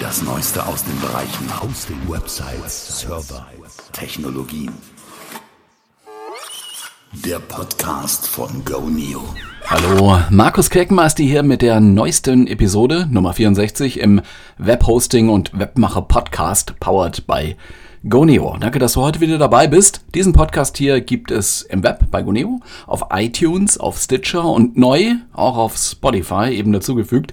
Das Neueste aus den Bereichen Hosting, Websites, Server, Technologien. Der Podcast von GoNeo. Hallo, Markus Kirkenmeister hier mit der neuesten Episode Nummer 64 im Webhosting und Webmacher Podcast powered by GoNeo. Danke, dass du heute wieder dabei bist. Diesen Podcast hier gibt es im Web bei GoNeo, auf iTunes, auf Stitcher und neu auch auf Spotify eben dazugefügt.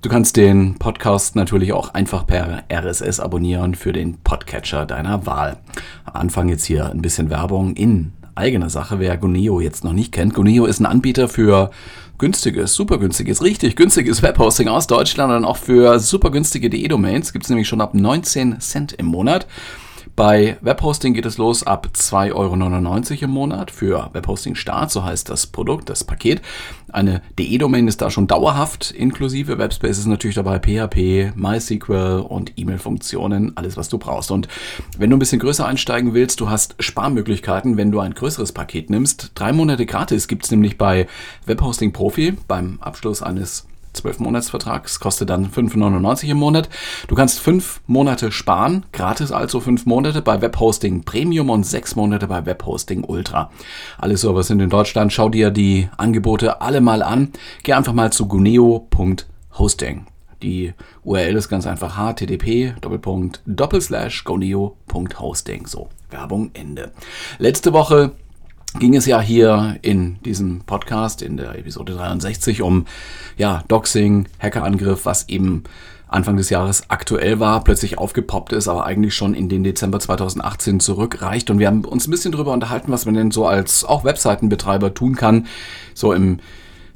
Du kannst den Podcast natürlich auch einfach per RSS abonnieren für den Podcatcher deiner Wahl. Am Anfang jetzt hier ein bisschen Werbung in eigener Sache, wer Goneo jetzt noch nicht kennt. Goneo ist ein Anbieter für günstiges, super günstiges, richtig günstiges Webhosting aus Deutschland und auch für super günstige DE-Domains. Gibt es nämlich schon ab 19 Cent im Monat. Bei Webhosting geht es los ab 2,99 Euro im Monat für Webhosting Start, so heißt das Produkt, das Paket. Eine DE-Domain ist da schon dauerhaft inklusive. Webspace ist natürlich dabei PHP, MySQL und E-Mail-Funktionen, alles was du brauchst. Und wenn du ein bisschen größer einsteigen willst, du hast Sparmöglichkeiten, wenn du ein größeres Paket nimmst. Drei Monate gratis gibt es nämlich bei Webhosting Profi beim Abschluss eines 12-Monats-Vertrags, kostet dann 5,99 im Monat. Du kannst fünf Monate sparen, gratis also fünf Monate bei Webhosting Premium und sechs Monate bei Webhosting Ultra. Alle Server sind in Deutschland. Schau dir die Angebote alle mal an. Geh einfach mal zu guneo.hosting. Die URL ist ganz einfach http goneo.hosting. So, Werbung Ende. Letzte Woche ging es ja hier in diesem Podcast, in der Episode 63, um ja, Doxing, Hackerangriff, was eben Anfang des Jahres aktuell war, plötzlich aufgepoppt ist, aber eigentlich schon in den Dezember 2018 zurückreicht. Und wir haben uns ein bisschen darüber unterhalten, was man denn so als auch Webseitenbetreiber tun kann. So im,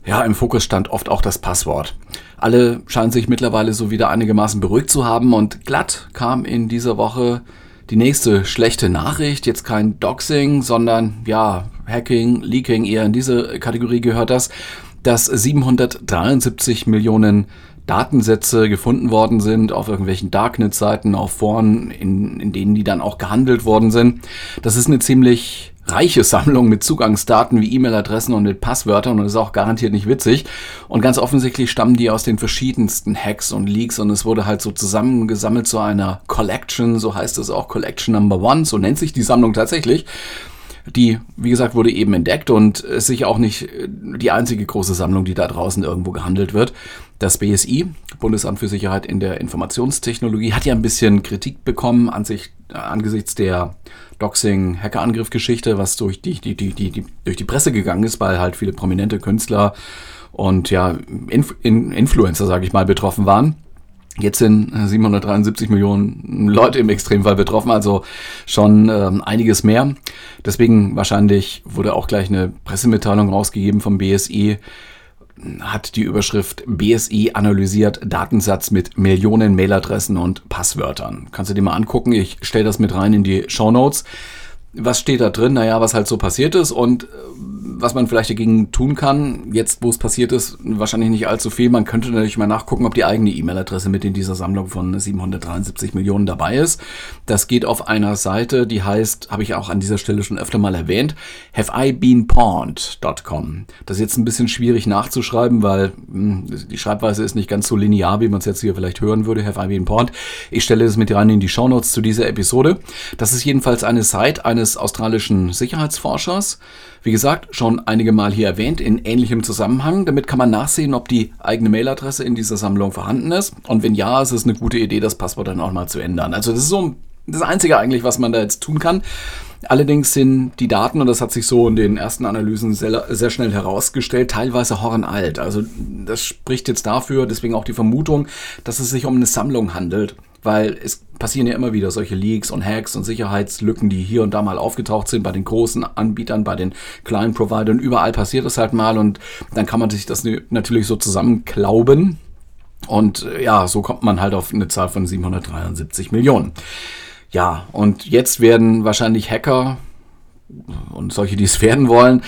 ja, im Fokus stand oft auch das Passwort. Alle scheinen sich mittlerweile so wieder einigermaßen beruhigt zu haben und glatt kam in dieser Woche die nächste schlechte Nachricht, jetzt kein Doxing, sondern ja, Hacking, Leaking, eher in diese Kategorie gehört das, dass 773 Millionen Datensätze gefunden worden sind auf irgendwelchen Darknet-Seiten, auf Foren, in, in denen die dann auch gehandelt worden sind. Das ist eine ziemlich reiche Sammlung mit Zugangsdaten wie E-Mail-Adressen und mit Passwörtern und ist auch garantiert nicht witzig. Und ganz offensichtlich stammen die aus den verschiedensten Hacks und Leaks und es wurde halt so zusammengesammelt zu einer Collection, so heißt es auch Collection Number One, so nennt sich die Sammlung tatsächlich. Die, wie gesagt, wurde eben entdeckt und ist sicher auch nicht die einzige große Sammlung, die da draußen irgendwo gehandelt wird. Das BSI, Bundesamt für Sicherheit in der Informationstechnologie, hat ja ein bisschen Kritik bekommen an sich, angesichts der Doxing-Hackerangriff-Geschichte, was durch die, die, die, die, durch die Presse gegangen ist, weil halt viele prominente Künstler und ja, Inf in Influencer, sage ich mal, betroffen waren. Jetzt sind 773 Millionen Leute im Extremfall betroffen, also schon ähm, einiges mehr. Deswegen wahrscheinlich wurde auch gleich eine Pressemitteilung rausgegeben vom BSI, hat die Überschrift BSI analysiert Datensatz mit Millionen Mailadressen und Passwörtern. Kannst du dir mal angucken, ich stelle das mit rein in die Show Notes. Was steht da drin? Naja, was halt so passiert ist und äh, was man vielleicht dagegen tun kann, jetzt wo es passiert ist, wahrscheinlich nicht allzu viel. Man könnte natürlich mal nachgucken, ob die eigene E-Mail-Adresse mit in dieser Sammlung von 773 Millionen dabei ist. Das geht auf einer Seite, die heißt, habe ich auch an dieser Stelle schon öfter mal erwähnt, haveibeenpawned.com. Das ist jetzt ein bisschen schwierig nachzuschreiben, weil mh, hm, die Schreibweise ist nicht ganz so linear, wie man es jetzt hier vielleicht hören würde, have been pawned. Ich stelle es mit rein in die Shownotes zu dieser Episode. Das ist jedenfalls eine Seite eines australischen Sicherheitsforschers. Wie gesagt, schon einige Mal hier erwähnt in ähnlichem Zusammenhang. Damit kann man nachsehen, ob die eigene Mailadresse in dieser Sammlung vorhanden ist. Und wenn ja, ist es eine gute Idee, das Passwort dann auch mal zu ändern. Also das ist so das Einzige eigentlich, was man da jetzt tun kann. Allerdings sind die Daten, und das hat sich so in den ersten Analysen sehr, sehr schnell herausgestellt, teilweise hornalt. Also das spricht jetzt dafür, deswegen auch die Vermutung, dass es sich um eine Sammlung handelt weil es passieren ja immer wieder solche Leaks und Hacks und Sicherheitslücken, die hier und da mal aufgetaucht sind bei den großen Anbietern, bei den kleinen Providern. Überall passiert es halt mal und dann kann man sich das natürlich so zusammenklauben. Und äh, ja, so kommt man halt auf eine Zahl von 773 Millionen. Ja, und jetzt werden wahrscheinlich Hacker und solche, die es werden wollen,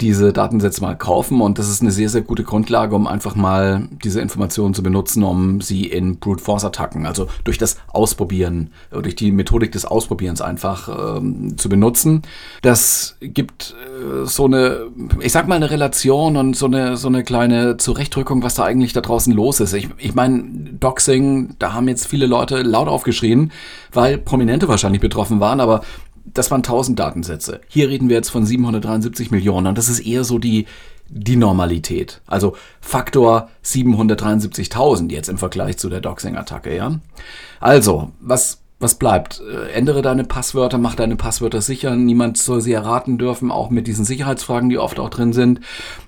diese Datensätze mal kaufen und das ist eine sehr, sehr gute Grundlage, um einfach mal diese Informationen zu benutzen, um sie in Brute Force Attacken, also durch das Ausprobieren, äh, durch die Methodik des Ausprobierens einfach ähm, zu benutzen. Das gibt äh, so eine, ich sag mal eine Relation und so eine, so eine kleine Zurechtrückung, was da eigentlich da draußen los ist. Ich, ich meine, Doxing, da haben jetzt viele Leute laut aufgeschrien, weil Prominente wahrscheinlich betroffen waren, aber das waren 1000 Datensätze. Hier reden wir jetzt von 773 Millionen und das ist eher so die, die Normalität. Also Faktor 773.000 jetzt im Vergleich zu der Doxing-Attacke, ja. Also, was was bleibt? Äh, ändere deine Passwörter, mach deine Passwörter sicher. Niemand soll sie erraten dürfen, auch mit diesen Sicherheitsfragen, die oft auch drin sind.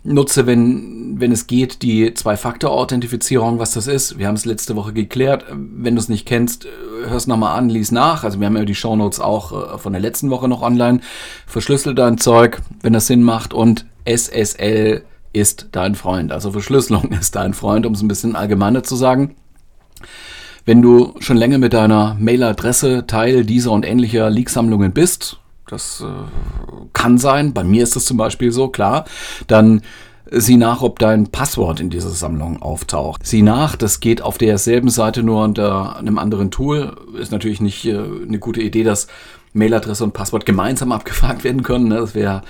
Nutze, wenn, wenn es geht, die Zwei-Faktor-Authentifizierung, was das ist. Wir haben es letzte Woche geklärt. Wenn du es nicht kennst, hör es nochmal an, lies nach. Also wir haben ja die Shownotes auch äh, von der letzten Woche noch online. Verschlüssel dein Zeug, wenn das Sinn macht. Und SSL ist dein Freund. Also Verschlüsselung ist dein Freund, um es ein bisschen allgemeiner zu sagen. Wenn du schon länger mit deiner Mailadresse Teil dieser und ähnlicher Leak-Sammlungen bist, das äh, kann sein, bei mir ist es zum Beispiel so, klar, dann sieh nach, ob dein Passwort in dieser Sammlung auftaucht. Sieh nach, das geht auf derselben Seite nur unter einem anderen Tool. Ist natürlich nicht äh, eine gute Idee, dass Mailadresse und Passwort gemeinsam abgefragt werden können. Ne? Das wäre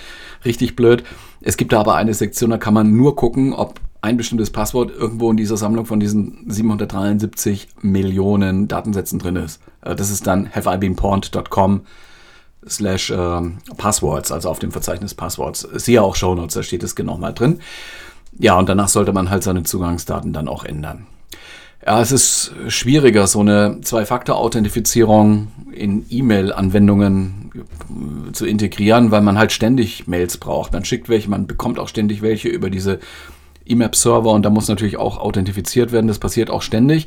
richtig blöd. Es gibt da aber eine Sektion, da kann man nur gucken, ob ein bestimmtes Passwort irgendwo in dieser Sammlung von diesen 773 Millionen Datensätzen drin ist. Äh, das ist dann haveibeenpawned.com slash äh, Passwords, also auf dem Verzeichnis Passwords. Siehe auch Shownotes, da steht es genau mal drin. Ja, und danach sollte man halt seine Zugangsdaten dann auch ändern. Ja, es ist schwieriger, so eine Zwei-Faktor-Authentifizierung in E-Mail-Anwendungen zu integrieren, weil man halt ständig Mails braucht. Man schickt welche, man bekommt auch ständig welche über diese IMAP-Server und da muss natürlich auch authentifiziert werden. Das passiert auch ständig.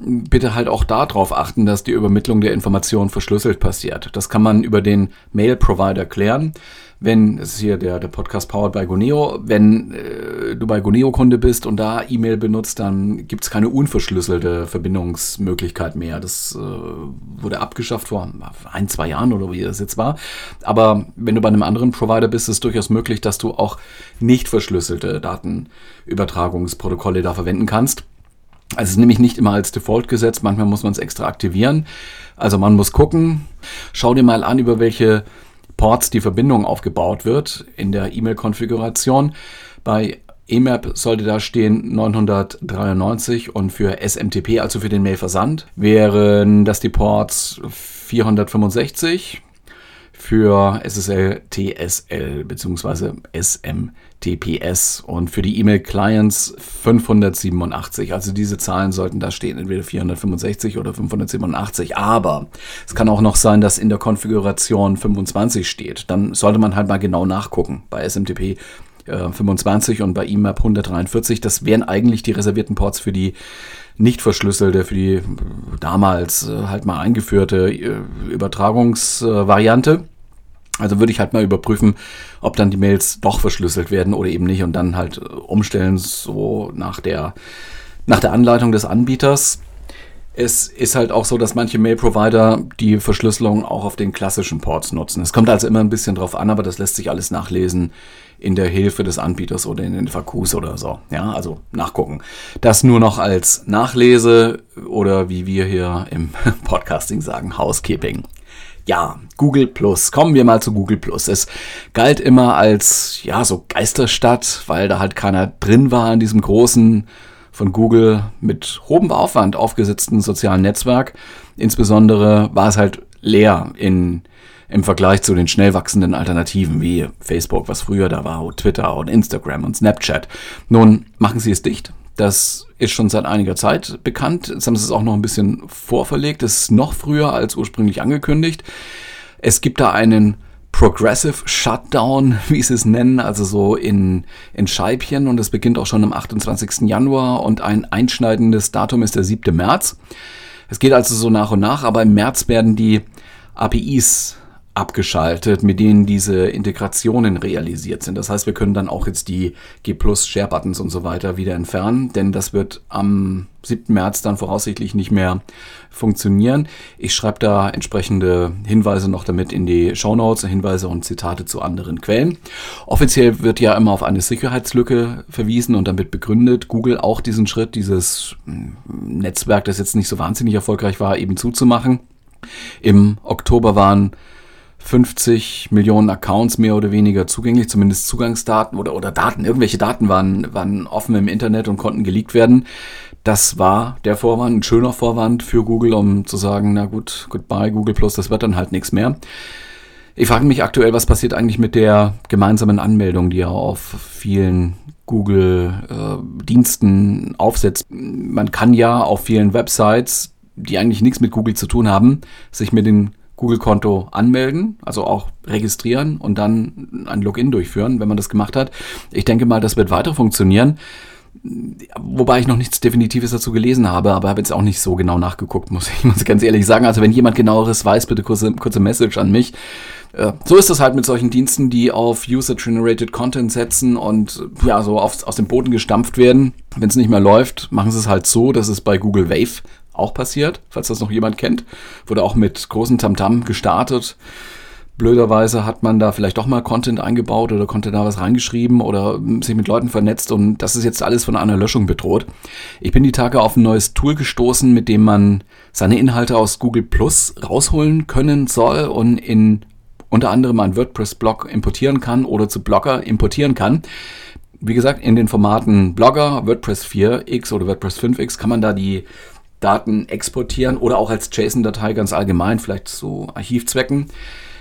Bitte halt auch darauf achten, dass die Übermittlung der Informationen verschlüsselt passiert. Das kann man über den Mail-Provider klären wenn, es ist hier der, der Podcast Powered by Goneo, wenn äh, du bei Goneo-Kunde bist und da E-Mail benutzt, dann gibt es keine unverschlüsselte Verbindungsmöglichkeit mehr. Das äh, wurde abgeschafft vor ein, zwei Jahren oder wie das jetzt war. Aber wenn du bei einem anderen Provider bist, ist es durchaus möglich, dass du auch nicht verschlüsselte Datenübertragungsprotokolle da verwenden kannst. Also es ist nämlich nicht immer als Default gesetzt, manchmal muss man es extra aktivieren. Also man muss gucken, schau dir mal an, über welche Ports die Verbindung aufgebaut wird in der E-Mail-Konfiguration. Bei EMAP sollte da stehen 993 und für SMTP, also für den Mailversand, wären das die Ports 465 für SSL, TSL bzw. SMTPS und für die E-Mail-Clients 587. Also diese Zahlen sollten da stehen, entweder 465 oder 587. Aber es kann auch noch sein, dass in der Konfiguration 25 steht. Dann sollte man halt mal genau nachgucken bei SMTP. 25 äh, und bei IMAP 143. Das wären eigentlich die reservierten Ports für die nicht verschlüsselte, für die damals äh, halt mal eingeführte äh, Übertragungsvariante. Also würde ich halt mal überprüfen, ob dann die Mails doch verschlüsselt werden oder eben nicht und dann halt umstellen, so nach der, nach der Anleitung des Anbieters. Es ist halt auch so, dass manche Mail-Provider die Verschlüsselung auch auf den klassischen Ports nutzen. Es kommt also immer ein bisschen drauf an, aber das lässt sich alles nachlesen in der Hilfe des Anbieters oder in den FAQs oder so. Ja, also nachgucken. Das nur noch als Nachlese oder wie wir hier im Podcasting sagen, Housekeeping. Ja, Google Plus. Kommen wir mal zu Google Plus. Es galt immer als, ja, so Geisterstadt, weil da halt keiner drin war in diesem großen von Google mit hohem Aufwand aufgesetzten sozialen Netzwerk. Insbesondere war es halt leer in, im Vergleich zu den schnell wachsenden Alternativen wie Facebook, was früher da war, Twitter und Instagram und Snapchat. Nun machen sie es dicht. Das ist schon seit einiger Zeit bekannt. Jetzt haben sie es auch noch ein bisschen vorverlegt. Das ist noch früher als ursprünglich angekündigt. Es gibt da einen Progressive Shutdown, wie sie es nennen, also so in, in Scheibchen und es beginnt auch schon am 28. Januar und ein einschneidendes Datum ist der 7. März. Es geht also so nach und nach, aber im März werden die APIs abgeschaltet, mit denen diese Integrationen realisiert sind. Das heißt, wir können dann auch jetzt die G Plus Share Buttons und so weiter wieder entfernen, denn das wird am 7. März dann voraussichtlich nicht mehr funktionieren. Ich schreibe da entsprechende Hinweise noch damit in die Show Notes, Hinweise und Zitate zu anderen Quellen. Offiziell wird ja immer auf eine Sicherheitslücke verwiesen und damit begründet, Google auch diesen Schritt, dieses hm, Netzwerk, das jetzt nicht so wahnsinnig erfolgreich war, eben zuzumachen. Im Oktober waren 50 Millionen Accounts mehr oder weniger zugänglich, zumindest Zugangsdaten oder, oder Daten, irgendwelche Daten waren, waren offen im Internet und konnten geleakt werden. Das war der Vorwand, ein schöner Vorwand für Google, um zu sagen, na gut, goodbye Google Plus, das wird dann halt nichts mehr. Ich frage mich aktuell, was passiert eigentlich mit der gemeinsamen Anmeldung, die ja auf vielen Google-Diensten äh, aufsetzt. Man kann ja auf vielen Websites, die eigentlich nichts mit Google zu tun haben, sich mit den Google-Konto anmelden, also auch registrieren und dann ein Login durchführen, wenn man das gemacht hat. Ich denke mal, das wird weiter funktionieren. Wobei ich noch nichts Definitives dazu gelesen habe, aber habe jetzt auch nicht so genau nachgeguckt, muss ich muss ganz ehrlich sagen. Also wenn jemand genaueres weiß, bitte kurze, kurze Message an mich. Äh, so ist es halt mit solchen Diensten, die auf User-Generated Content setzen und ja, so auf, aus dem Boden gestampft werden. Wenn es nicht mehr läuft, machen sie es halt so, dass es bei Google Wave auch passiert, falls das noch jemand kennt. Wurde auch mit großem Tamtam gestartet. Blöderweise hat man da vielleicht doch mal Content eingebaut oder konnte da was reingeschrieben oder sich mit Leuten vernetzt und das ist jetzt alles von einer Löschung bedroht. Ich bin die Tage auf ein neues Tool gestoßen, mit dem man seine Inhalte aus Google Plus rausholen können soll und in unter anderem einen WordPress-Blog importieren kann oder zu Blogger importieren kann. Wie gesagt, in den Formaten Blogger, WordPress 4x oder WordPress 5x kann man da die Daten exportieren oder auch als JSON-Datei ganz allgemein, vielleicht zu Archivzwecken.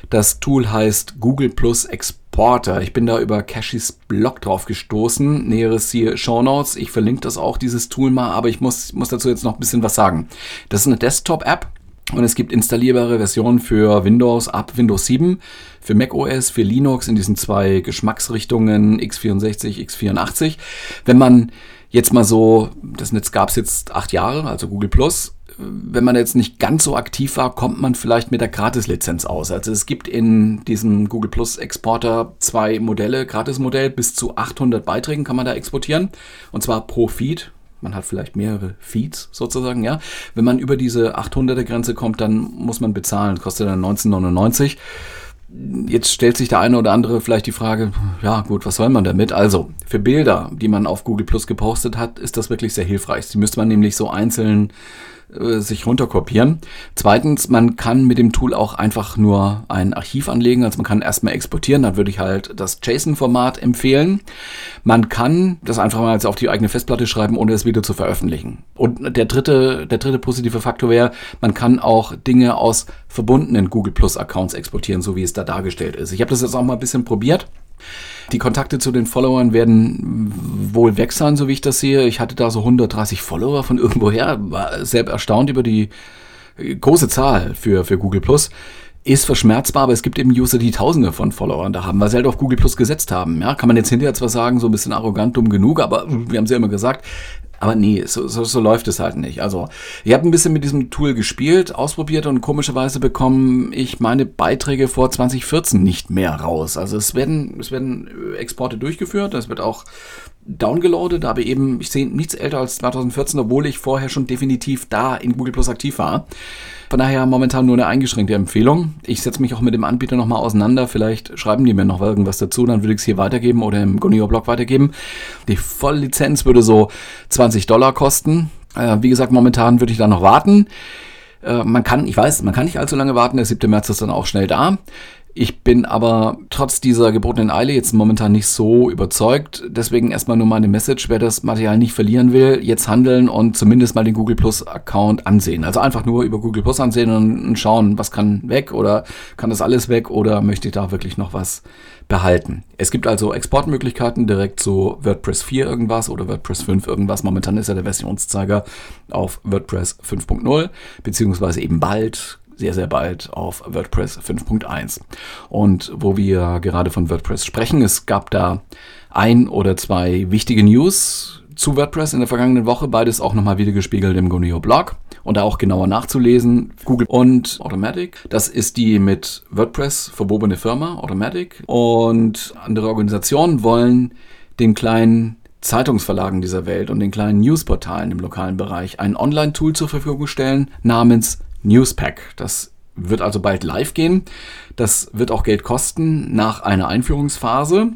Das Tool heißt Google Plus Exporter. Ich bin da über Cashys Blog drauf gestoßen. Näheres hier Show Notes. Ich verlinke das auch, dieses Tool mal, aber ich muss, muss dazu jetzt noch ein bisschen was sagen. Das ist eine Desktop-App und es gibt installierbare Versionen für Windows ab Windows 7, für macOS, für Linux in diesen zwei Geschmacksrichtungen x64, x84. Wenn man jetzt mal so, das Netz gab es jetzt acht Jahre, also Google Plus. Wenn man jetzt nicht ganz so aktiv war, kommt man vielleicht mit der Gratis-Lizenz aus. Also es gibt in diesem Google Plus Exporter zwei Modelle, Gratis-Modell bis zu 800 Beiträgen kann man da exportieren und zwar pro Feed. Man hat vielleicht mehrere Feeds sozusagen, ja. Wenn man über diese 800er Grenze kommt, dann muss man bezahlen, kostet dann 1999. Jetzt stellt sich der eine oder andere vielleicht die Frage, ja gut, was soll man damit? Also, für Bilder, die man auf Google Plus gepostet hat, ist das wirklich sehr hilfreich. Die müsste man nämlich so einzeln äh, sich runterkopieren. Zweitens, man kann mit dem Tool auch einfach nur ein Archiv anlegen. Also man kann erstmal exportieren, dann würde ich halt das JSON-Format empfehlen. Man kann das einfach mal auf die eigene Festplatte schreiben, ohne es wieder zu veröffentlichen. Und der dritte, der dritte positive Faktor wäre, man kann auch Dinge aus verbundenen Google Plus Accounts exportieren, so wie es da dargestellt ist. Ich habe das jetzt auch mal ein bisschen probiert. Die Kontakte zu den Followern werden wohl weg sein, so wie ich das sehe. Ich hatte da so 130 Follower von irgendwoher, war sehr erstaunt über die große Zahl für, für Google Plus. Ist verschmerzbar, aber es gibt eben User, die Tausende von Followern da haben, weil sie halt auf Google Plus gesetzt haben. Ja, kann man jetzt hinterher zwar sagen, so ein bisschen arrogant, dumm genug, aber wir haben es ja immer gesagt, aber nee, so, so, so läuft es halt nicht. Also, ich habe ein bisschen mit diesem Tool gespielt, ausprobiert und komischerweise bekomme ich meine Beiträge vor 2014 nicht mehr raus. Also es werden, es werden Exporte durchgeführt, es wird auch downgeloadet, aber eben, ich sehe nichts älter als 2014, obwohl ich vorher schon definitiv da in Google Plus aktiv war. Von daher momentan nur eine eingeschränkte Empfehlung. Ich setze mich auch mit dem Anbieter nochmal auseinander. Vielleicht schreiben die mir noch irgendwas dazu, dann würde ich es hier weitergeben oder im Gonio-Blog weitergeben. Die Volllizenz würde so 20 Dollar kosten. Äh, wie gesagt, momentan würde ich da noch warten. Äh, man kann, ich weiß, man kann nicht allzu lange warten. Der 7. März ist dann auch schnell da. Ich bin aber trotz dieser gebotenen Eile jetzt momentan nicht so überzeugt. Deswegen erstmal nur meine Message, wer das Material nicht verlieren will, jetzt handeln und zumindest mal den Google Plus Account ansehen. Also einfach nur über Google Plus ansehen und schauen, was kann weg oder kann das alles weg oder möchte ich da wirklich noch was behalten. Es gibt also Exportmöglichkeiten direkt zu WordPress 4 irgendwas oder WordPress 5 irgendwas. Momentan ist ja der Versionszeiger auf WordPress 5.0, beziehungsweise eben bald sehr, sehr bald auf WordPress 5.1. Und wo wir gerade von WordPress sprechen, es gab da ein oder zwei wichtige News zu WordPress in der vergangenen Woche, beides auch nochmal wieder gespiegelt im Gonio Blog. und da auch genauer nachzulesen. Google und Automatic. Das ist die mit WordPress verbobene Firma, Automatic. Und andere Organisationen wollen den kleinen Zeitungsverlagen dieser Welt und den kleinen Newsportalen im lokalen Bereich ein Online-Tool zur Verfügung stellen namens Newspack. Das wird also bald live gehen. Das wird auch Geld kosten nach einer Einführungsphase.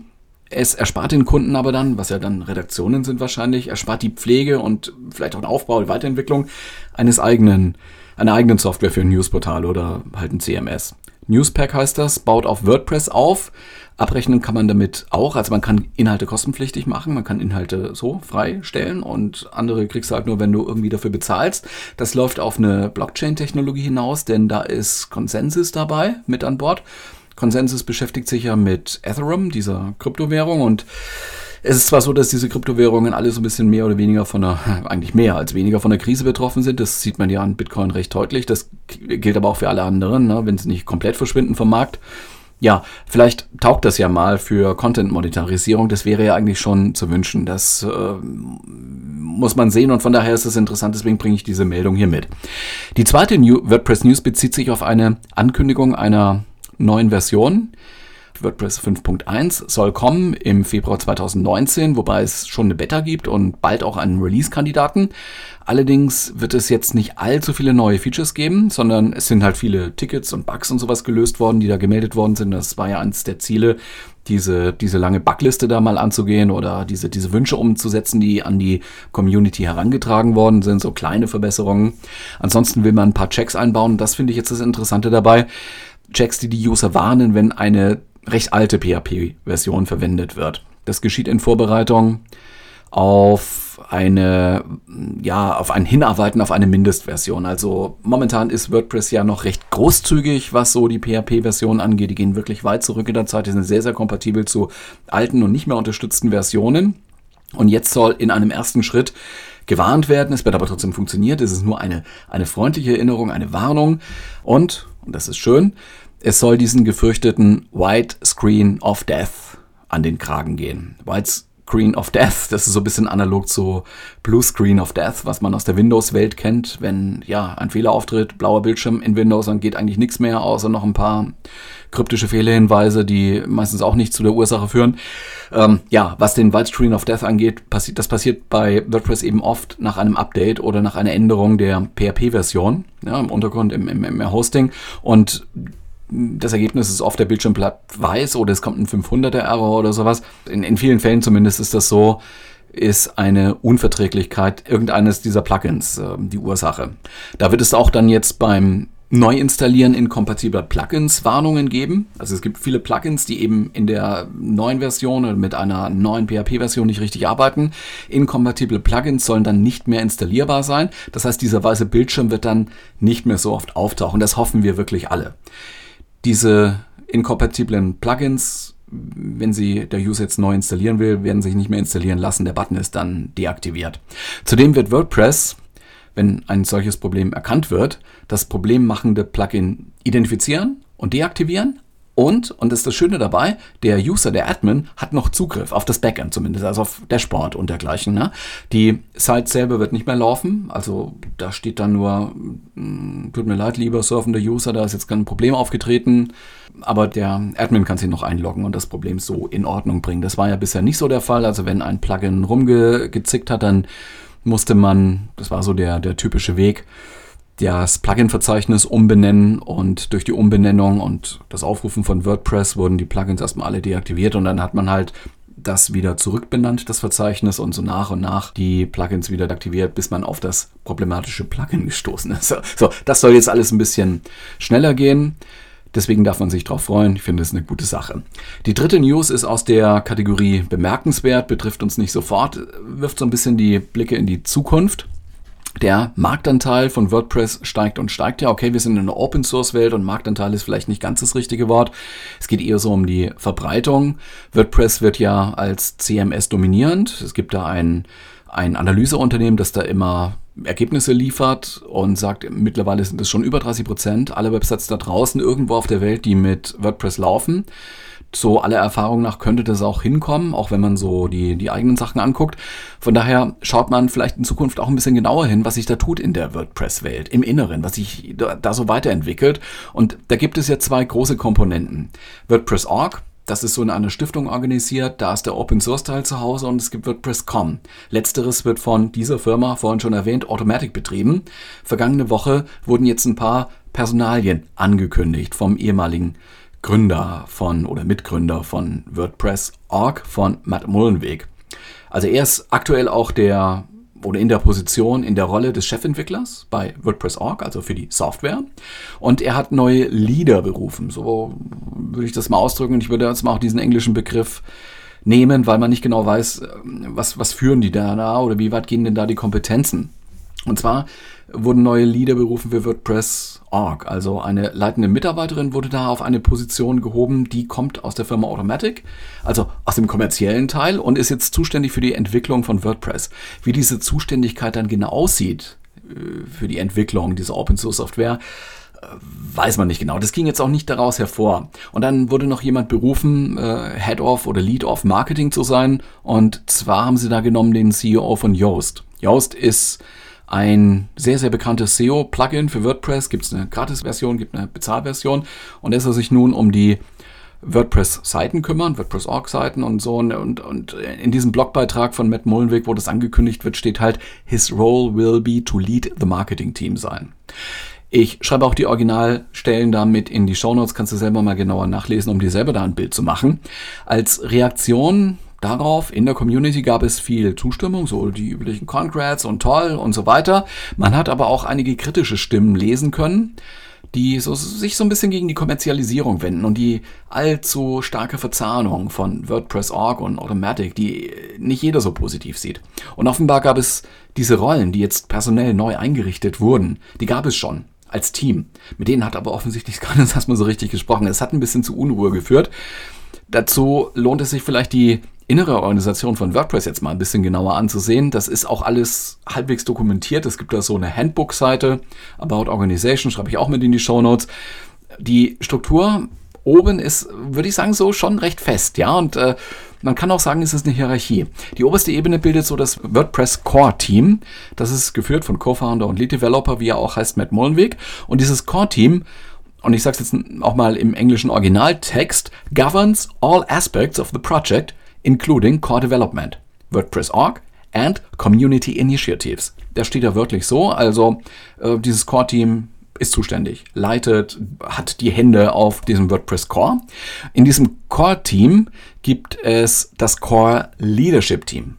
Es erspart den Kunden aber dann, was ja dann Redaktionen sind wahrscheinlich, erspart die Pflege und vielleicht auch den Aufbau und Weiterentwicklung eines eigenen, einer eigenen Software für ein Newsportal oder halt ein CMS. Newspack heißt das, baut auf WordPress auf. Abrechnen kann man damit auch. Also man kann Inhalte kostenpflichtig machen, man kann Inhalte so freistellen und andere kriegst du halt nur, wenn du irgendwie dafür bezahlst. Das läuft auf eine Blockchain-Technologie hinaus, denn da ist Consensus dabei mit an Bord. Consensus beschäftigt sich ja mit Ethereum, dieser Kryptowährung und es ist zwar so, dass diese Kryptowährungen alle so ein bisschen mehr oder weniger von der, eigentlich mehr als weniger von der Krise betroffen sind. Das sieht man ja an Bitcoin recht deutlich. Das gilt aber auch für alle anderen, ne? wenn sie nicht komplett verschwinden vom Markt. Ja, vielleicht taugt das ja mal für Content-Monetarisierung. Das wäre ja eigentlich schon zu wünschen. Das äh, muss man sehen und von daher ist es interessant. Deswegen bringe ich diese Meldung hier mit. Die zweite New WordPress News bezieht sich auf eine Ankündigung einer neuen Version. WordPress 5.1 soll kommen im Februar 2019, wobei es schon eine Beta gibt und bald auch einen Release-Kandidaten. Allerdings wird es jetzt nicht allzu viele neue Features geben, sondern es sind halt viele Tickets und Bugs und sowas gelöst worden, die da gemeldet worden sind. Das war ja eines der Ziele, diese, diese lange Bugliste da mal anzugehen oder diese, diese Wünsche umzusetzen, die an die Community herangetragen worden sind, so kleine Verbesserungen. Ansonsten will man ein paar Checks einbauen. Das finde ich jetzt das Interessante dabei. Checks, die die User warnen, wenn eine recht alte PHP-Version verwendet wird. Das geschieht in Vorbereitung auf eine, ja, auf ein Hinarbeiten auf eine Mindestversion. Also momentan ist WordPress ja noch recht großzügig, was so die PHP-Version angeht. Die gehen wirklich weit zurück in der Zeit. Die sind sehr, sehr kompatibel zu alten und nicht mehr unterstützten Versionen. Und jetzt soll in einem ersten Schritt gewarnt werden. Es wird aber trotzdem funktioniert. Es ist nur eine, eine freundliche Erinnerung, eine Warnung. Und, und das ist schön, es soll diesen gefürchteten White Screen of Death an den Kragen gehen. White Screen of Death, das ist so ein bisschen analog zu Blue Screen of Death, was man aus der Windows-Welt kennt. Wenn ja ein Fehler auftritt, blauer Bildschirm in Windows, dann geht eigentlich nichts mehr, außer noch ein paar kryptische Fehlerhinweise, die meistens auch nicht zu der Ursache führen. Ähm, ja, was den White Screen of Death angeht, passi das passiert bei WordPress eben oft nach einem Update oder nach einer Änderung der PHP-Version, ja, im Untergrund, im, im, im Hosting. Und das Ergebnis ist oft der Bildschirm bleibt weiß oder es kommt ein 500er Error oder sowas. In, in vielen Fällen zumindest ist das so, ist eine Unverträglichkeit irgendeines dieser Plugins äh, die Ursache. Da wird es auch dann jetzt beim Neuinstallieren inkompatibler Plugins Warnungen geben. Also es gibt viele Plugins, die eben in der neuen Version oder mit einer neuen PHP-Version nicht richtig arbeiten. Inkompatible Plugins sollen dann nicht mehr installierbar sein. Das heißt, dieser weiße Bildschirm wird dann nicht mehr so oft auftauchen. Das hoffen wir wirklich alle diese inkompatiblen Plugins, wenn sie der User jetzt neu installieren will, werden sich nicht mehr installieren lassen. Der Button ist dann deaktiviert. Zudem wird WordPress, wenn ein solches Problem erkannt wird, das problemmachende Plugin identifizieren und deaktivieren, und, und das ist das Schöne dabei, der User, der Admin, hat noch Zugriff auf das Backend zumindest, also auf Dashboard und dergleichen. Ne? Die Site selber wird nicht mehr laufen, also da steht dann nur, hm, tut mir leid, lieber surfender User, da ist jetzt kein Problem aufgetreten, aber der Admin kann sich noch einloggen und das Problem so in Ordnung bringen. Das war ja bisher nicht so der Fall, also wenn ein Plugin rumgezickt hat, dann musste man, das war so der, der typische Weg, das Plugin-Verzeichnis umbenennen und durch die Umbenennung und das Aufrufen von WordPress wurden die Plugins erstmal alle deaktiviert und dann hat man halt das wieder zurückbenannt, das Verzeichnis, und so nach und nach die Plugins wieder aktiviert, bis man auf das problematische Plugin gestoßen ist. So, das soll jetzt alles ein bisschen schneller gehen. Deswegen darf man sich darauf freuen. Ich finde es eine gute Sache. Die dritte News ist aus der Kategorie bemerkenswert, betrifft uns nicht sofort, wirft so ein bisschen die Blicke in die Zukunft der Marktanteil von WordPress steigt und steigt ja. Okay, wir sind in einer Open Source Welt und Marktanteil ist vielleicht nicht ganz das richtige Wort. Es geht eher so um die Verbreitung. WordPress wird ja als CMS dominierend. Es gibt da ein, ein Analyseunternehmen, das da immer Ergebnisse liefert und sagt, mittlerweile sind es schon über 30 Prozent aller Websites da draußen irgendwo auf der Welt, die mit WordPress laufen. So aller Erfahrung nach könnte das auch hinkommen, auch wenn man so die, die eigenen Sachen anguckt. Von daher schaut man vielleicht in Zukunft auch ein bisschen genauer hin, was sich da tut in der WordPress-Welt, im Inneren, was sich da, da so weiterentwickelt. Und da gibt es ja zwei große Komponenten. WordPress.org, das ist so in einer Stiftung organisiert, da ist der Open Source Teil zu Hause und es gibt WordPress.com. Letzteres wird von dieser Firma, vorhin schon erwähnt, Automatic betrieben. Vergangene Woche wurden jetzt ein paar Personalien angekündigt vom ehemaligen Gründer von oder Mitgründer von WordPress.org von Matt Mullenweg. Also er ist aktuell auch der oder in der Position, in der Rolle des Chefentwicklers bei WordPress.org, also für die Software. Und er hat neue Leader berufen. So würde ich das mal ausdrücken. Ich würde jetzt mal auch diesen englischen Begriff nehmen, weil man nicht genau weiß, was, was führen die da oder wie weit gehen denn da die Kompetenzen. Und zwar wurden neue Leader berufen für WordPress.org. Also eine leitende Mitarbeiterin wurde da auf eine Position gehoben, die kommt aus der Firma Automatic, also aus dem kommerziellen Teil und ist jetzt zuständig für die Entwicklung von WordPress. Wie diese Zuständigkeit dann genau aussieht äh, für die Entwicklung dieser Open Source Software, äh, weiß man nicht genau. Das ging jetzt auch nicht daraus hervor. Und dann wurde noch jemand berufen, äh, Head of oder Lead of Marketing zu sein. Und zwar haben sie da genommen den CEO von Yoast. Yoast ist ein sehr, sehr bekanntes SEO-Plugin für WordPress. Gibt es eine Gratis-Version, gibt eine Bezahlversion. Und er soll sich nun um die WordPress-Seiten kümmern, WordPress-Org-Seiten und so. Und, und in diesem Blogbeitrag von Matt Mullenweg, wo das angekündigt wird, steht halt, his role will be to lead the marketing team sein. Ich schreibe auch die Originalstellen damit in die Shownotes, kannst du selber mal genauer nachlesen, um dir selber da ein Bild zu machen. Als Reaktion Darauf in der Community gab es viel Zustimmung, so die üblichen Congrats und toll und so weiter. Man hat aber auch einige kritische Stimmen lesen können, die so, sich so ein bisschen gegen die Kommerzialisierung wenden und die allzu starke Verzahnung von WordPress.org und Automatic, die nicht jeder so positiv sieht. Und offenbar gab es diese Rollen, die jetzt personell neu eingerichtet wurden, die gab es schon als Team. Mit denen hat aber offensichtlich gar nicht erstmal so richtig gesprochen. Es hat ein bisschen zu Unruhe geführt. Dazu lohnt es sich vielleicht die innere Organisation von WordPress jetzt mal ein bisschen genauer anzusehen. Das ist auch alles halbwegs dokumentiert. Es gibt da so eine Handbook-Seite, About Organization, schreibe ich auch mit in die Show Notes. Die Struktur oben ist, würde ich sagen, so schon recht fest, ja, und äh, man kann auch sagen, es ist eine Hierarchie. Die oberste Ebene bildet so das WordPress Core Team. Das ist geführt von Co-Founder und Lead Developer, wie er auch heißt, Matt Mullenweg. Und dieses Core Team und ich sage es jetzt auch mal im englischen Originaltext, governs all aspects of the project including core development, WordPress.org and community initiatives. Das steht da wirklich so. Also äh, dieses Core-Team ist zuständig, leitet, hat die Hände auf diesem WordPress Core. In diesem Core-Team gibt es das Core Leadership Team.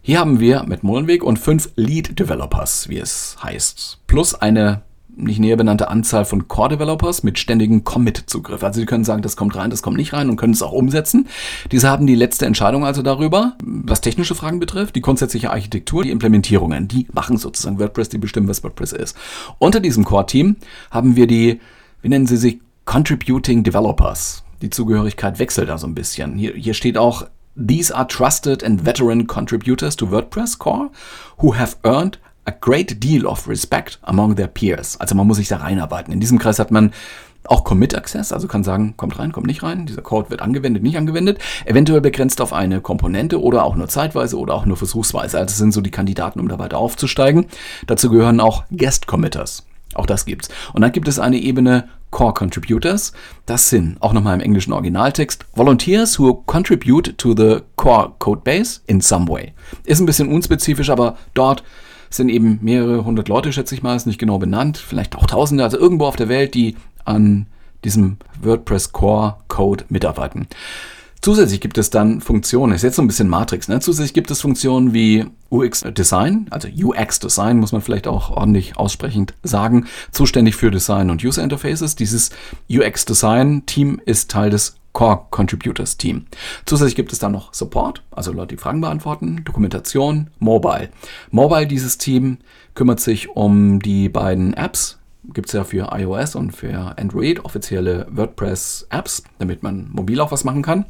Hier haben wir mit Mullenweg und fünf Lead Developers, wie es heißt, plus eine nicht näher benannte Anzahl von Core-Developers mit ständigem Commit-Zugriff. Also sie können sagen, das kommt rein, das kommt nicht rein und können es auch umsetzen. Diese haben die letzte Entscheidung also darüber, was technische Fragen betrifft, die grundsätzliche Architektur, die Implementierungen. Die machen sozusagen WordPress, die bestimmen, was WordPress ist. Unter diesem Core-Team haben wir die, wie nennen sie sich, Contributing Developers. Die Zugehörigkeit wechselt da so ein bisschen. Hier, hier steht auch These are trusted and veteran contributors to WordPress Core who have earned a great deal of respect among their peers. Also man muss sich da reinarbeiten. In diesem Kreis hat man auch Commit Access, also kann sagen, kommt rein, kommt nicht rein. Dieser Code wird angewendet, nicht angewendet. Eventuell begrenzt auf eine Komponente oder auch nur zeitweise oder auch nur versuchsweise. Also sind so die Kandidaten, um da weiter aufzusteigen. Dazu gehören auch Guest Committers. Auch das gibt's. Und dann gibt es eine Ebene Core Contributors. Das sind auch nochmal im englischen Originaltext Volunteers who contribute to the Core Codebase in some way. Ist ein bisschen unspezifisch, aber dort sind eben mehrere hundert Leute, schätze ich mal, ist nicht genau benannt, vielleicht auch Tausende, also irgendwo auf der Welt, die an diesem WordPress Core Code mitarbeiten. Zusätzlich gibt es dann Funktionen, ist jetzt so ein bisschen Matrix, ne? Zusätzlich gibt es Funktionen wie UX Design, also UX Design muss man vielleicht auch ordentlich aussprechend sagen, zuständig für Design und User Interfaces. Dieses UX Design Team ist Teil des Core Contributors Team. Zusätzlich gibt es dann noch Support, also Leute, die Fragen beantworten, Dokumentation, Mobile. Mobile, dieses Team kümmert sich um die beiden Apps. Gibt es ja für iOS und für Android offizielle WordPress-Apps, damit man mobil auch was machen kann.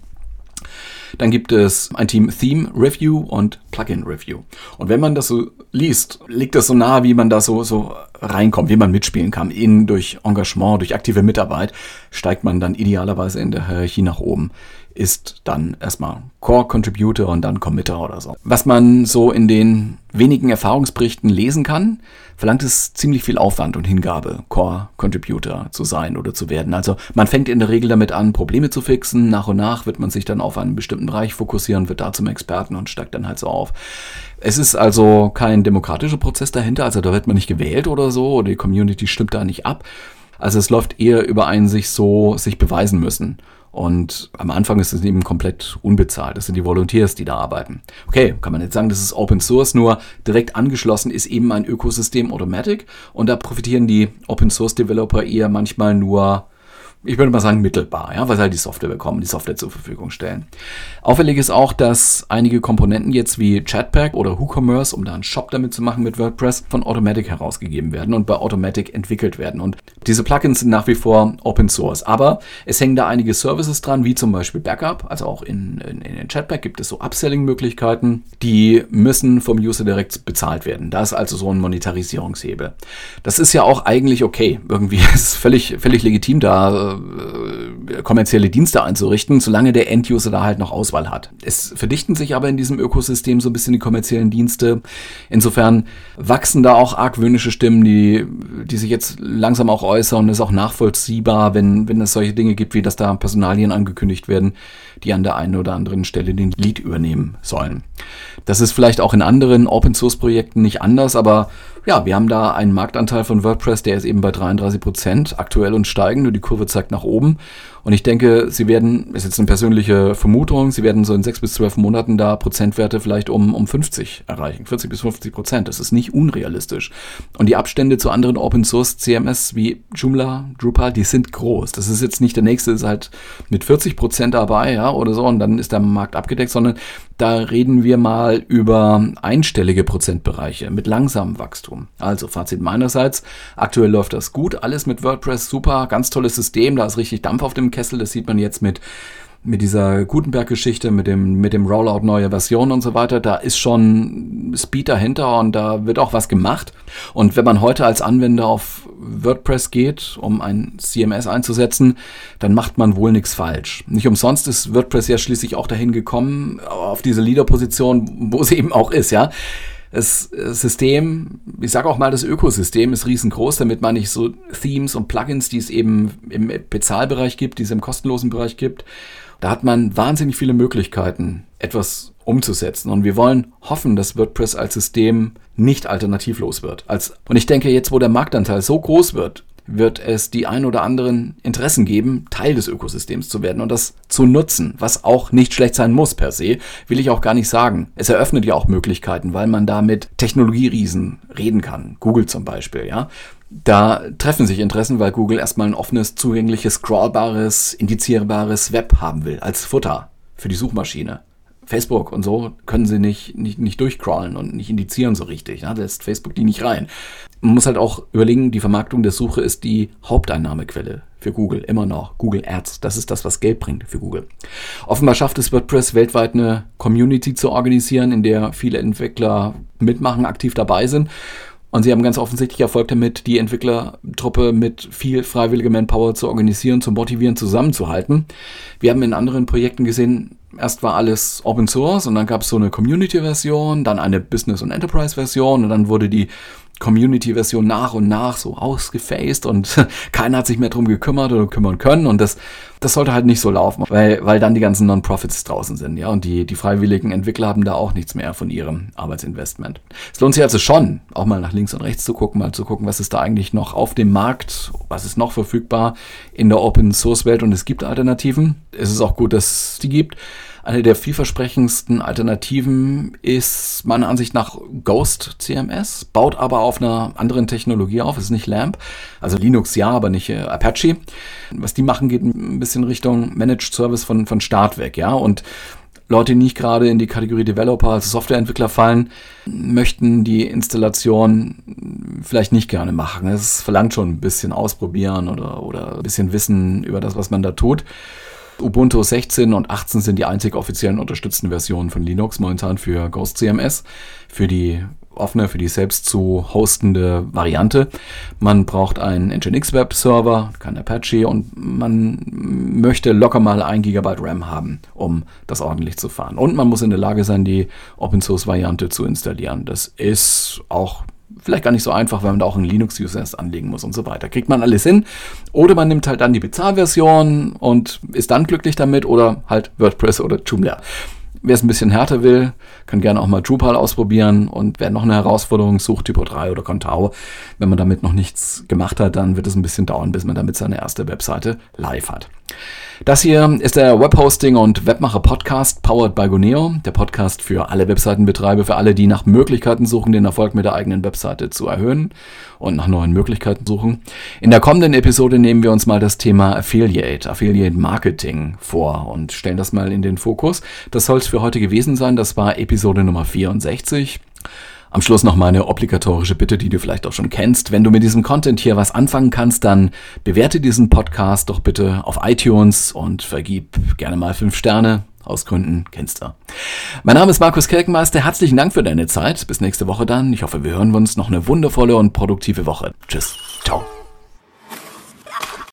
Dann gibt es ein Team Theme Review und Plugin Review. Und wenn man das so liest, liegt das so nahe, wie man da so, so reinkommt, wie man mitspielen kann. In, durch Engagement, durch aktive Mitarbeit steigt man dann idealerweise in der Hierarchie nach oben ist dann erstmal Core Contributor und dann Committer oder so. Was man so in den wenigen Erfahrungsberichten lesen kann, verlangt es ziemlich viel Aufwand und Hingabe, Core Contributor zu sein oder zu werden. Also man fängt in der Regel damit an, Probleme zu fixen. Nach und nach wird man sich dann auf einen bestimmten Bereich fokussieren, wird da zum Experten und steigt dann halt so auf. Es ist also kein demokratischer Prozess dahinter, also da wird man nicht gewählt oder so, oder die Community stimmt da nicht ab. Also es läuft eher über ein sich so, sich beweisen müssen. Und am Anfang ist es eben komplett unbezahlt. Das sind die Volunteers, die da arbeiten. Okay, kann man jetzt sagen, das ist Open Source, nur direkt angeschlossen ist eben ein Ökosystem Automatic. Und da profitieren die Open Source Developer eher manchmal nur ich würde mal sagen, mittelbar, ja, weil sie halt die Software bekommen, die Software zur Verfügung stellen. Auffällig ist auch, dass einige Komponenten jetzt wie Chatpack oder WooCommerce, um da einen Shop damit zu machen mit WordPress, von Automatic herausgegeben werden und bei Automatic entwickelt werden. Und diese Plugins sind nach wie vor Open Source. Aber es hängen da einige Services dran, wie zum Beispiel Backup. Also auch in, in, in Chatpack gibt es so Upselling-Möglichkeiten. Die müssen vom User direkt bezahlt werden. Da ist also so ein Monetarisierungshebel. Das ist ja auch eigentlich okay. Irgendwie ist es völlig, völlig legitim, da äh, kommerzielle Dienste einzurichten, solange der End-User da halt noch Auswahl hat. Es verdichten sich aber in diesem Ökosystem so ein bisschen die kommerziellen Dienste. Insofern wachsen da auch argwöhnische Stimmen, die, die sich jetzt langsam auch äußern. Es ist auch nachvollziehbar, wenn, wenn es solche Dinge gibt, wie dass da Personalien angekündigt werden, die an der einen oder anderen Stelle den Lead übernehmen sollen. Das ist vielleicht auch in anderen Open-Source-Projekten nicht anders, aber ja, wir haben da einen Marktanteil von WordPress, der ist eben bei 33 Prozent aktuell und steigend und die Kurve zeigt nach oben. Und ich denke, sie werden, ist jetzt eine persönliche Vermutung, sie werden so in sechs bis zwölf Monaten da Prozentwerte vielleicht um, um 50 erreichen. 40 bis 50 Prozent. Das ist nicht unrealistisch. Und die Abstände zu anderen Open Source CMS wie Joomla, Drupal, die sind groß. Das ist jetzt nicht der nächste, ist halt mit 40 Prozent dabei, ja, oder so, und dann ist der Markt abgedeckt, sondern da reden wir mal über einstellige Prozentbereiche mit langsamem Wachstum. Also Fazit meinerseits, aktuell läuft das gut, alles mit WordPress super, ganz tolles System, da ist richtig Dampf auf dem Kessel. Das sieht man jetzt mit mit dieser Gutenberg-Geschichte, mit dem, mit dem Rollout neuer Versionen und so weiter, da ist schon Speed dahinter und da wird auch was gemacht. Und wenn man heute als Anwender auf WordPress geht, um ein CMS einzusetzen, dann macht man wohl nichts falsch. Nicht umsonst ist WordPress ja schließlich auch dahin gekommen, auf diese Leader-Position, wo sie eben auch ist, ja. Das System, ich sage auch mal, das Ökosystem ist riesengroß, damit man nicht so Themes und Plugins, die es eben im Bezahlbereich gibt, die es im kostenlosen Bereich gibt. Da hat man wahnsinnig viele Möglichkeiten, etwas umzusetzen. Und wir wollen hoffen, dass WordPress als System nicht alternativlos wird. Als, und ich denke, jetzt, wo der Marktanteil so groß wird, wird es die ein oder anderen Interessen geben, Teil des Ökosystems zu werden und das zu nutzen, was auch nicht schlecht sein muss per se, will ich auch gar nicht sagen. Es eröffnet ja auch Möglichkeiten, weil man da mit Technologieriesen reden kann. Google zum Beispiel, ja. Da treffen sich Interessen, weil Google erstmal ein offenes, zugängliches, scrollbares, indizierbares Web haben will, als Futter für die Suchmaschine. Facebook und so können sie nicht, nicht, nicht durchcrawlen und nicht indizieren so richtig. Ja, lässt Facebook die nicht rein. Man muss halt auch überlegen, die Vermarktung der Suche ist die Haupteinnahmequelle für Google, immer noch. Google Ads, das ist das, was Geld bringt für Google. Offenbar schafft es WordPress weltweit eine Community zu organisieren, in der viele Entwickler mitmachen, aktiv dabei sind. Und sie haben ganz offensichtlich Erfolg damit, die Entwicklertruppe mit viel freiwilliger Manpower zu organisieren, zu motivieren, zusammenzuhalten. Wir haben in anderen Projekten gesehen, erst war alles Open Source und dann gab es so eine Community-Version, dann eine Business- und Enterprise-Version und dann wurde die Community-Version nach und nach so ausgefaced und keiner hat sich mehr drum gekümmert oder kümmern können und das, das sollte halt nicht so laufen, weil, weil dann die ganzen Non-Profits draußen sind, ja, und die, die freiwilligen Entwickler haben da auch nichts mehr von ihrem Arbeitsinvestment. Es lohnt sich also schon, auch mal nach links und rechts zu gucken, mal zu gucken, was ist da eigentlich noch auf dem Markt, was ist noch verfügbar in der Open-Source-Welt und es gibt Alternativen. Es ist auch gut, dass es die gibt. Eine der vielversprechendsten Alternativen ist meiner Ansicht nach Ghost CMS, baut aber auf einer anderen Technologie auf, ist nicht LAMP, also Linux ja, aber nicht äh, Apache. Was die machen, geht ein bisschen Richtung Managed Service von, von Start weg, ja, und Leute, die nicht gerade in die Kategorie Developer, also Softwareentwickler fallen, möchten die Installation vielleicht nicht gerne machen. Es verlangt schon ein bisschen ausprobieren oder, oder ein bisschen Wissen über das, was man da tut. Ubuntu 16 und 18 sind die einzig offiziellen unterstützten Versionen von Linux momentan für Ghost CMS. Für die offene, für die selbst zu hostende Variante. Man braucht einen Nginx Web Server, kein Apache und man möchte locker mal ein Gigabyte RAM haben, um das ordentlich zu fahren. Und man muss in der Lage sein, die Open Source Variante zu installieren. Das ist auch vielleicht gar nicht so einfach, weil man da auch einen Linux-User erst anlegen muss und so weiter. Kriegt man alles hin. Oder man nimmt halt dann die Bezahlversion und ist dann glücklich damit oder halt WordPress oder Joomla. Wer es ein bisschen härter will, kann gerne auch mal Drupal ausprobieren und wer noch eine Herausforderung sucht, Typo 3 oder Contao, wenn man damit noch nichts gemacht hat, dann wird es ein bisschen dauern, bis man damit seine erste Webseite live hat. Das hier ist der Webhosting und Webmacher Podcast powered by Guneo, der Podcast für alle Webseitenbetreiber, für alle, die nach Möglichkeiten suchen, den Erfolg mit der eigenen Webseite zu erhöhen und nach neuen Möglichkeiten suchen. In der kommenden Episode nehmen wir uns mal das Thema Affiliate, Affiliate Marketing vor und stellen das mal in den Fokus. Das soll es für heute gewesen sein. Das war Episode Nummer 64. Am Schluss noch meine obligatorische Bitte, die du vielleicht auch schon kennst. Wenn du mit diesem Content hier was anfangen kannst, dann bewerte diesen Podcast doch bitte auf iTunes und vergib gerne mal fünf Sterne. Aus Gründen kennst du. Mein Name ist Markus Kelkenmeister. Herzlichen Dank für deine Zeit. Bis nächste Woche dann. Ich hoffe, wir hören uns. Noch eine wundervolle und produktive Woche. Tschüss.